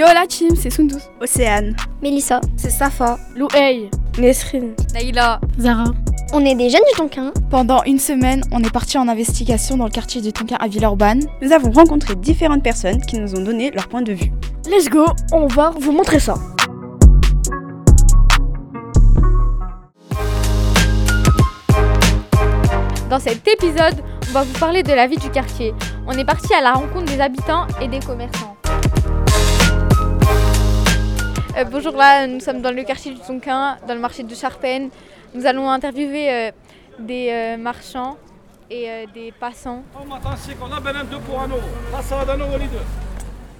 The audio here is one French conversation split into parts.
Yo la team, c'est Sundus. Océane. Mélissa. C'est Safa. Louhey. Nesrine. Naïla. Zara. On est des jeunes du Tonkin. Pendant une semaine, on est parti en investigation dans le quartier du Tonkin à Villeurbanne. Nous avons rencontré différentes personnes qui nous ont donné leur point de vue. Let's go, on va vous montrer ça. Dans cet épisode, on va vous parler de la vie du quartier. On est parti à la rencontre des habitants et des commerçants. Euh, bonjour, là nous sommes dans le quartier du Tonkin, dans le marché de Charpennes. Nous allons interviewer euh, des euh, marchands et euh, des passants.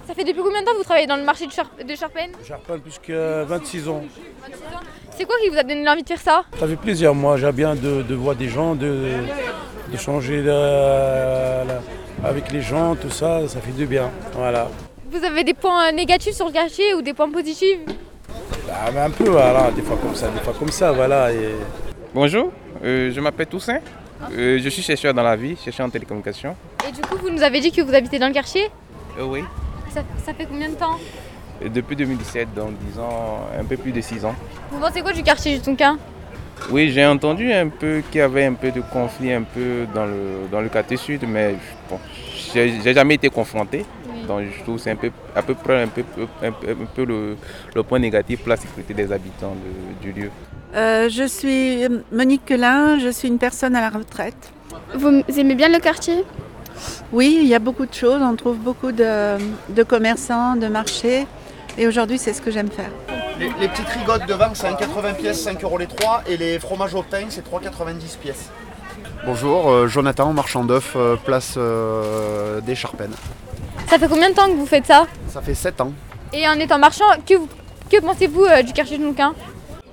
Ça fait depuis combien de temps que vous travaillez dans le marché de, Char de Charpennes? Charpennes plus que 26 ans. C'est quoi qui vous a donné l'envie de faire ça? Ça fait plaisir, moi j'aime bien de, de voir des gens, de, de changer la- la- avec les gens, tout ça, ça fait du bien. Voilà. Vous avez des points négatifs sur le quartier ou des points positifs Bah, mais un peu, voilà, des fois comme ça, des fois comme ça, voilà. et- Bonjour, euh, je m'appelle Toussaint. Euh, je suis chercheur dans la vie, chercheur en télécommunication. Et du coup, vous nous avez dit que vous habitez dans le quartier Euh, oui. ça, ça fait combien de temps depuis 2017, donc disons un peu plus de 6 ans. Vous pensez quoi du quartier du Tonkin Oui, j'ai entendu un peu qu'il y avait un peu de conflit un peu dans le, dans le quartier sud, mais bon, j'ai j'ai jamais été confronté. Donc je trouve que c'est un peu, à peu près un peu, un peu, un peu le, le point négatif pour la sécurité des habitants de- du lieu. Euh, je suis Monique Quelin, je suis une personne à la retraite. Vous aimez bien le quartier? Oui, il y a beaucoup de choses, on trouve beaucoup de, de commerçants, de marchés. Et aujourd'hui, c'est ce que j'aime faire. Les, les petites rigottes devant, c'est 1,80 pièces, 5 euros les 3. Et les fromages au pain, c'est 3,90 pièces. Bonjour, euh, Jonathan, marchand d'œufs, euh, place euh, des Charpennes. Ça fait combien de temps que vous faites ça Ça fait 7 ans. Et en étant marchand, que, vous- que pensez-vous euh, du quartier du Tonkin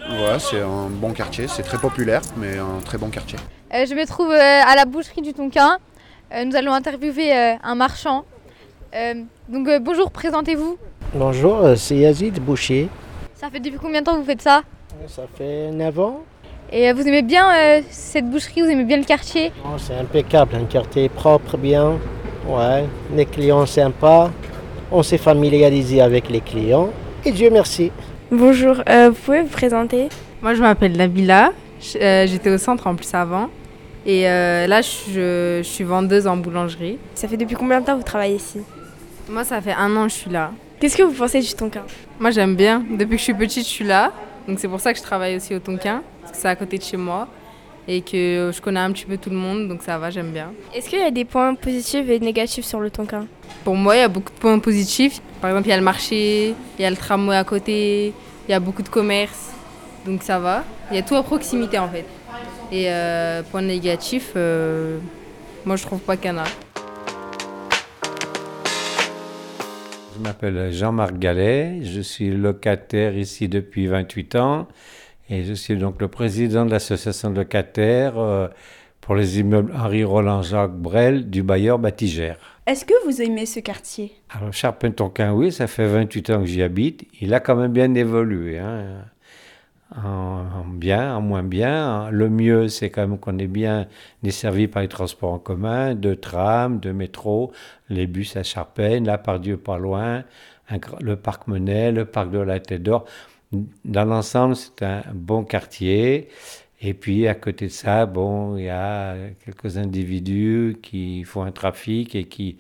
Ouais, c'est un bon quartier, c'est très populaire, mais un très bon quartier. Euh, Je me trouve euh, à la boucherie du Tonkin. Euh, nous allons interviewer euh, un marchand. Euh, donc euh, bonjour, présentez-vous. Bonjour, c'est Yazid Boucher. Ça fait depuis combien de temps que vous faites ça? Ça fait 9 ans. Et euh, vous aimez bien euh, cette boucherie, vous aimez bien le quartier? Oh, c'est impeccable, un quartier propre, bien. Ouais, les clients sympas. On s'est familiarisé avec les clients. Et Dieu merci. Bonjour, euh, vous pouvez vous présenter? Moi, je m'appelle Nabila. Je- euh, J'étais au centre en plus avant. Et euh, là, je, je suis vendeuse en boulangerie. Ça fait depuis combien de temps que vous travaillez ici? Moi, ça fait un an que je suis là. Qu'est-ce que vous pensez du Tonkin? Moi, j'aime bien. Depuis que je suis petite, je suis là. Donc, c'est pour ça que je travaille aussi au Tonkin. Parce que c'est à côté de chez moi. Et que je connais un petit peu tout le monde. Donc, ça va, j'aime bien. Est-ce qu'il y a des points positifs et négatifs sur le Tonkin? Pour moi, il y a beaucoup de points positifs. Par exemple, il y a le marché, il y a le tramway à côté, il y a beaucoup de commerce. Donc ça va. Il y a tout à proximité en fait. Et euh, point négatif, euh, moi je trouve pas qu'il y en a. Je m'appelle Jean-Marc Gallet, je suis locataire ici depuis 28 ans et je suis donc le président de l'association de locataires euh, pour les immeubles Henri Roland Jacques Brel du bailleur Batigère. Est-ce que vous aimez ce quartier? Alors Charpentonquin, oui, ça fait 28 ans que j'y habite. Il a quand même bien évolué. hein. En, en bien, en moins bien. Le mieux, c'est quand même qu'on est bien desservi par les transports en commun, de tram, de métro, les bus à Charpennes, là par Dieu pas loin, un le parc Monet, le parc de la Tête d'Or. Dans l'ensemble, c'est un bon quartier. Et puis à côté de ça, bon, il y a quelques individus qui font un trafic et qui,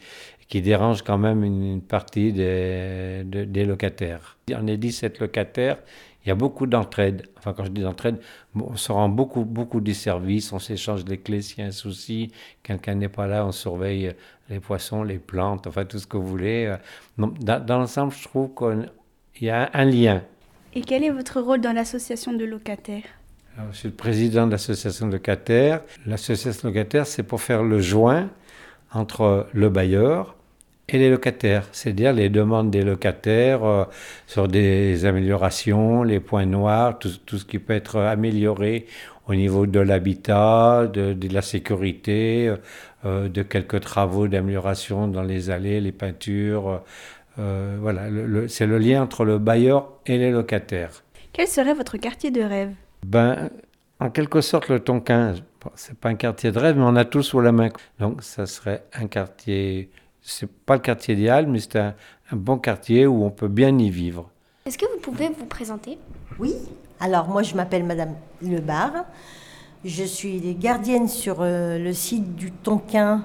qui dérangent quand même une, partie des, de- des locataires. On est 17 locataires, il y a beaucoup d'entraide. Enfin, quand je dis d'entraide, on se rend beaucoup, beaucoup des services, on s'échange les clés s'il y a un souci, quelqu'un n'est pas là, on surveille les poissons, les plantes, enfin tout ce que vous voulez. Dans, dans l'ensemble, je trouve qu'il y a un lien. Et quel est votre rôle dans l'association de locataires je suis le président de l'association de locataires. L'association de locataires, c'est pour faire le joint entre le bailleur et les locataires, c'est-à-dire les demandes des locataires euh, sur des améliorations, les points noirs, tout, ce qui peut être amélioré au niveau de l'habitat, de, de la sécurité, euh, de quelques travaux d'amélioration dans les allées, les peintures. Euh, voilà, le- le- c'est le lien entre le bailleur et les locataires. Quel serait votre quartier de rêve? Ben, en quelque sorte, le Tonkin, bon, c'est pas un quartier de rêve, mais on a tout sous la main. Donc, ça serait un quartier C'est pas le quartier idéal, mais c'est un, un bon quartier où on peut bien y vivre. Est-ce que vous pouvez vous présenter? Oui. Alors moi je m'appelle Madame Lebar. Je suis gardienne sur euh, le site du Tonkin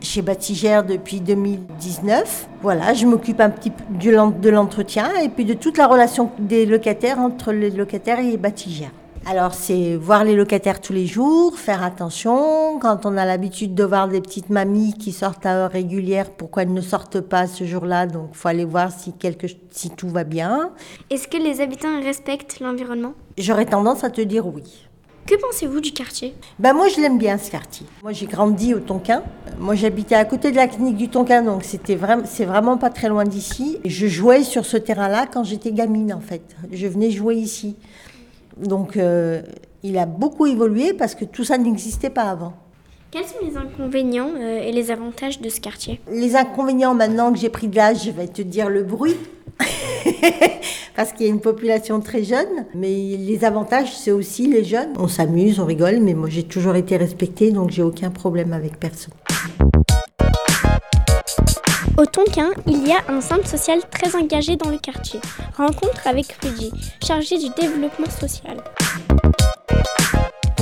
chez Batigère depuis 2019. Voilà, je m'occupe un petit peu de l'entretien et puis de toute la relation des locataires entre les locataires et Batigère. Alors c'est voir les locataires tous les jours, faire attention. Quand on a l'habitude de voir des petites mamies qui sortent à heure régulière, pourquoi elles ne sortent pas ce jour-là? Donc faut aller voir si, quelque, si tout va bien. Est-ce que les habitants respectent l'environnement? J'aurais tendance à te dire oui. Que pensez-vous du quartier? Ben Moi, je l'aime bien, ce quartier. Moi, j'ai grandi au Tonkin. Moi, j'habitais à côté de la clinique du Tonkin, donc c'était c'est vraiment pas très loin d'ici. Je jouais sur ce terrain-là quand j'étais gamine, en fait. Je venais jouer ici. Donc, euh, il a beaucoup évolué parce que tout ça n'existait pas avant. Quels sont les inconvénients euh, et les avantages de ce quartier Les inconvénients, maintenant que j'ai pris de l'âge, je vais te dire le bruit. parce qu'il y a une population très jeune. Mais les avantages, c'est aussi les jeunes. On s'amuse, on rigole, mais moi j'ai toujours été respectée, donc j'ai aucun problème avec personne. Au Tonkin, il y a un centre social très engagé dans le quartier. Rencontre avec Rudy, chargé du développement social.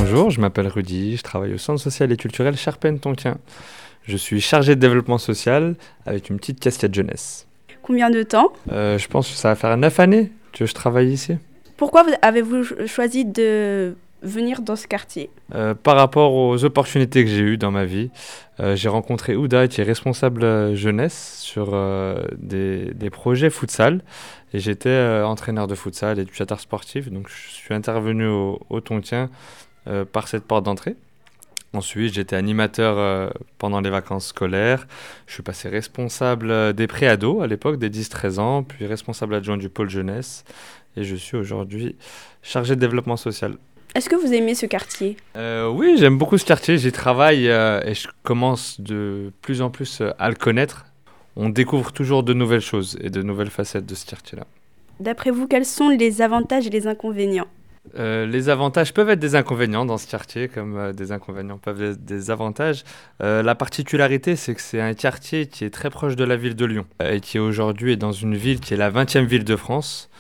Bonjour, je m'appelle Rudy, je travaille au centre social et culturel Charpennes-Tonkin. Je suis chargé de développement social avec une petite casquette jeunesse. Combien de temps? Euh, Je pense que ça va faire 9 années que je travaille ici. Pourquoi avez-vous choisi de venir dans ce quartier? Euh, Par rapport aux opportunités que j'ai eues dans ma vie, euh, j'ai rencontré Ouda qui est responsable jeunesse sur des, des, projets futsal et j'étais entraîneur de futsal et éducateur sportif donc je suis intervenu au, au Tontien par cette porte d'entrée. Ensuite, j'étais animateur pendant les vacances scolaires. Je suis passé responsable des préados à l'époque, des 10-13 ans, puis responsable adjoint du pôle jeunesse. Et je suis aujourd'hui chargé de développement social. Est-ce que vous aimez ce quartier? Euh, Oui, j'aime beaucoup ce quartier. J'y travaille euh, et je commence de plus en plus euh, à le connaître. On découvre toujours de nouvelles choses et de nouvelles facettes de ce quartier-là. D'après vous, quels sont les avantages et les inconvénients? Les avantages peuvent être des inconvénients dans ce quartier, comme des inconvénients peuvent être des avantages. la particularité, c'est que c'est un quartier qui est très proche de la ville de Lyon et qui aujourd'hui dans une ville qui est la 20e ville de France.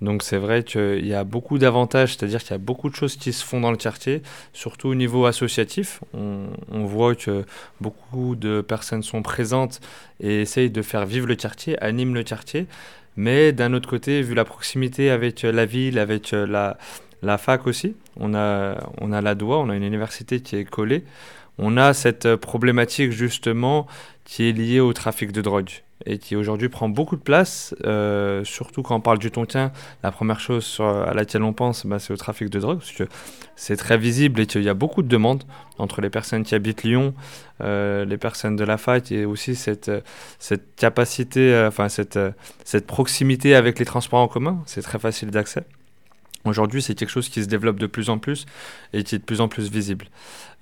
Donc c'est vrai qu'il y a beaucoup d'avantages, c'est-à-dire qu'il y a beaucoup de choses qui se font dans le quartier, surtout au niveau associatif. On, voit que beaucoup de personnes sont présentes et essayent de faire vivre le quartier, animent le quartier. Mais d'un autre côté, vu la proximité avec la ville, avec la, la fac aussi, on a, on a la DOA, on a une université qui est collée. On a cette problématique justement qui est liée au trafic de drogue et qui aujourd'hui prend beaucoup de place, euh, surtout quand on parle du Tonkin. La première chose à laquelle on pense, bah, c'est au trafic de drogue, parce que c'est très visible et qu'il y a beaucoup de demandes entre les personnes qui habitent Lyon, euh, les personnes de la fac, et aussi cette, cette capacité, euh, enfin cette, cette proximité avec les transports en commun. C'est très facile d'accès. Aujourd'hui, c'est quelque chose qui se développe de plus en plus et qui est de plus en plus visible.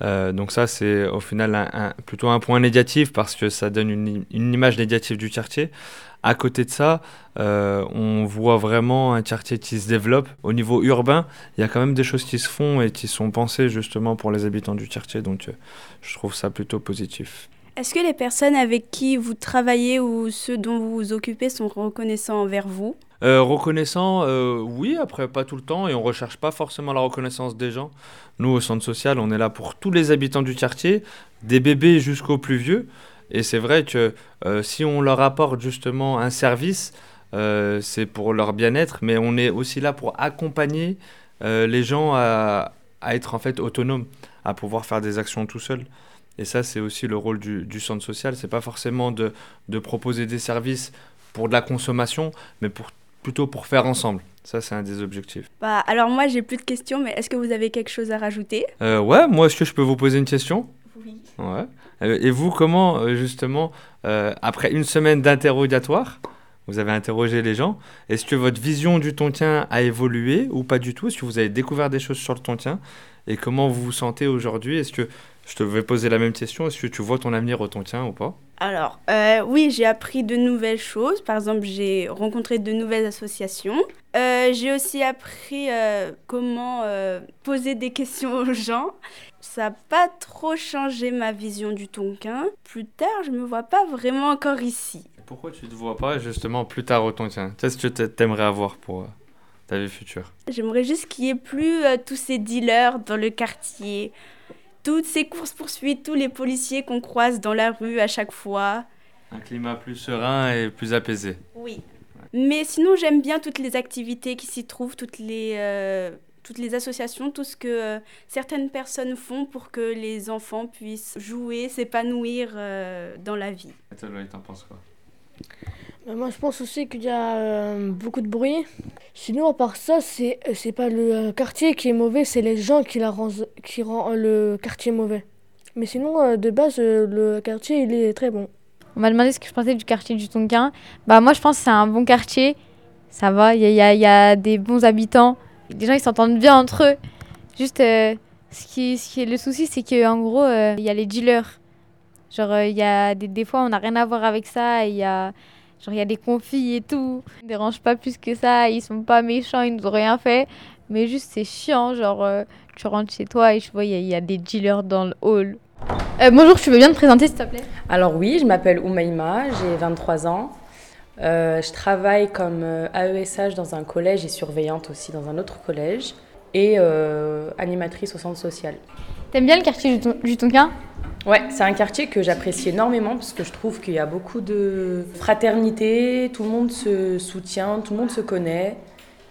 Euh, donc ça, c'est au final plutôt un point négatif parce que ça donne une, une, image négative du quartier. À côté de ça, euh, on voit vraiment un quartier qui se développe. Au niveau urbain, il y a quand même des choses qui se font et qui sont pensées justement pour les habitants du quartier. Donc euh, je trouve ça plutôt positif. Est-ce que les personnes avec qui vous travaillez ou ceux dont vous vous occupez sont reconnaissants envers vous? Euh, reconnaissant, euh, oui, après pas tout le temps, et on recherche pas forcément la reconnaissance des gens. Nous, au centre social, on est là pour tous les habitants du quartier, des bébés jusqu'aux plus vieux. Et c'est vrai que euh, si on leur apporte justement un service, c'est pour leur bien-être, mais on est aussi là pour accompagner les gens à, être en fait autonomes, à pouvoir faire des actions tout seuls. Et ça, c'est aussi le rôle du, du centre social. C'est pas forcément de, de proposer des services pour de la consommation, mais pour plutôt pour faire ensemble. Ça, c'est un des objectifs. Bah, alors moi, j'ai plus de questions, mais est-ce que vous avez quelque chose à rajouter? Euh, Ouais, moi, est-ce que je peux vous poser une question? Oui. Ouais. Euh, et vous, comment, euh, justement, après une semaine d'interrogatoire, vous avez interrogé les gens, est-ce que votre vision du tontien a évolué ou pas du tout? Est-ce que vous avez découvert des choses sur le tontien Et comment vous vous sentez aujourd'hui? Est-ce que Je te vais poser la même question. Est-ce que tu vois ton avenir au Tonkin ou pas? Alors, euh, oui, j'ai appris de nouvelles choses. Par exemple, j'ai rencontré de nouvelles associations. Euh, j'ai aussi appris euh, comment poser des questions aux gens. Ça n'a pas trop changé ma vision du Tonkin. Plus tard, je me vois pas vraiment encore ici. Pourquoi tu te vois pas justement plus tard au Tonkin? Qu'est-ce que tu t'aimerais avoir pour ta vie future? J'aimerais juste qu'il n'y ait plus tous ces dealers dans le quartier, toutes ces courses-poursuites, tous les policiers qu'on croise dans la rue à chaque fois. Un climat plus serein et plus apaisé. Oui. Mais sinon, j'aime bien toutes les activités qui s'y trouvent, toutes les, euh, toutes les associations, tout ce que euh, certaines personnes font pour que les enfants puissent jouer, s'épanouir euh, dans la vie. Et toi, Loïc, t'en penses quoi? Moi, je pense aussi qu'il y a euh, beaucoup de bruit. Sinon, à part ça, c'est euh, c'est pas le euh, quartier qui est mauvais, c'est les gens qui, la rendent, qui rendent le quartier mauvais. Mais sinon, euh, de base, euh, le quartier, il est très bon. On m'a demandé ce que je pensais du quartier du Tonkin. Bah moi je pense que c'est un bon quartier. Ça va, il y a, y y a des bons habitants. Les gens ils s'entendent bien entre eux. Juste euh, ce, qui, ce qui le souci c'est qu'en gros euh, il y a les dealers. Genre euh, il y a des, des fois on n'a rien à voir avec ça. Il y a genre il y a des conflits et tout. Ils ne dérangent pas plus que ça. Ils sont pas méchants, ils nous ont rien fait. Mais juste c'est chiant. Genre euh, tu rentres chez toi et je vois il y, a- il y a des dealers dans le hall. Euh, bonjour, tu veux bien te présenter s'il te plaît? Alors oui, je m'appelle Oumaïma, j'ai 23 ans. Euh, je travaille comme AESH dans un collège et surveillante aussi dans un autre collège et animatrice au centre social. T'aimes bien le quartier Tonkin? Ouais, c'est un quartier que j'apprécie énormément parce que je trouve qu'il y a beaucoup de fraternité, tout le monde se soutient, tout le monde se connaît.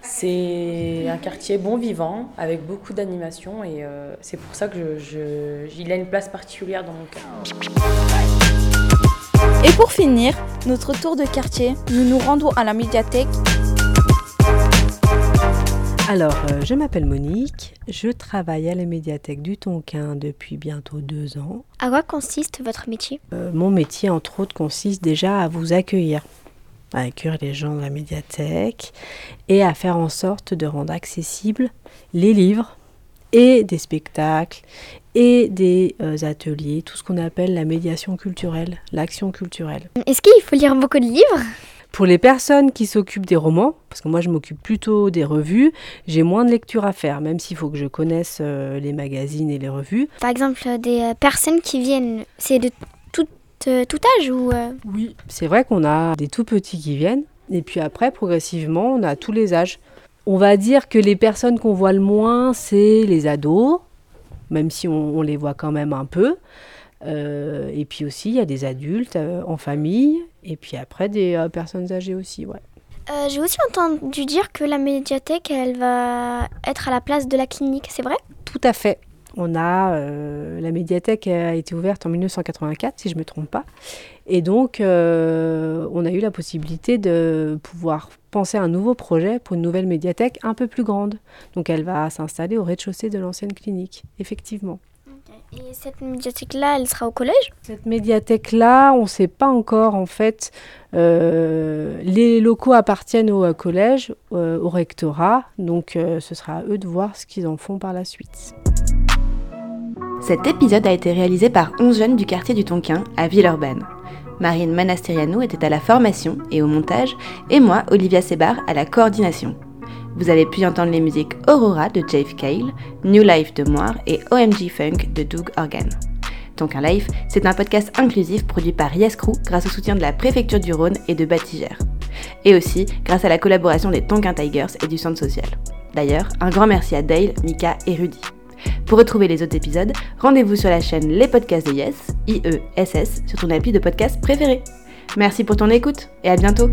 C'est un quartier bon vivant avec beaucoup d'animation et euh, c'est pour ça que je, il a une place particulière dans mon cœur. Et pour finir, notre tour de quartier, nous nous rendons à la médiathèque. Alors, euh, je m'appelle Monique, je travaille à la médiathèque du Tonkin depuis bientôt deux ans. À quoi consiste votre métier? Euh, mon métier, entre autres, consiste déjà à vous accueillir, à accueillir les gens de la médiathèque et à faire en sorte de rendre accessibles les livres et des spectacles et des euh, ateliers, tout ce qu'on appelle la médiation culturelle, l'action culturelle. Est-ce qu'il faut lire beaucoup de livres? Pour les personnes qui s'occupent des romans, parce que moi je m'occupe plutôt des revues, j'ai moins de lecture à faire, même s'il faut que je connaisse euh, les magazines et les revues. Par exemple, des euh, personnes qui viennent, c'est de tout, euh, tout âge ou euh, Oui. C'est vrai qu'on a des tout petits qui viennent, et puis après, progressivement, on a tous les âges. On va dire que les personnes qu'on voit le moins, c'est les ados, même si on, on les voit quand même un peu. Euh, et puis aussi, il y a des adultes euh, en famille, et puis après, des euh, personnes âgées aussi, ouais. J'ai aussi entendu dire que la médiathèque, elle va être à la place de la clinique, c'est vrai? Tout à fait. On a la médiathèque a été ouverte en 1984, si je ne me trompe pas, et donc on a eu la possibilité de pouvoir penser à un nouveau projet pour une nouvelle médiathèque un peu plus grande. Donc elle va s'installer au rez-de-chaussée de l'ancienne clinique, effectivement. Et cette médiathèque-là, elle sera au collège Cette médiathèque-là, on ne sait pas encore en fait. Euh, les locaux appartiennent au euh, collège, euh, au rectorat, donc euh, ce sera à eux de voir ce qu'ils en font par la suite. Cet épisode a été réalisé par 11 jeunes du quartier du Tonkin à Villeurbanne. Marine Manastiriano était à la formation et au montage, et moi, Olivia Sebar, à la coordination. Vous avez pu entendre les musiques Aurora de Jave Cale, New Life de Moire et OMG Funk de Doug Organ. Tonkin Life, c'est un podcast inclusif produit par Yes Crew grâce au soutien de la préfecture du Rhône et de Batigère. Et aussi grâce à la collaboration des Tonkin Tigers et du Centre Social. D'ailleurs, un grand merci à Dale, Mika et Rudy. Pour retrouver les autres épisodes, rendez-vous sur la chaîne Les Podcasts de Yes, IESS, sur ton appli de podcast préféré. Merci pour ton écoute et à bientôt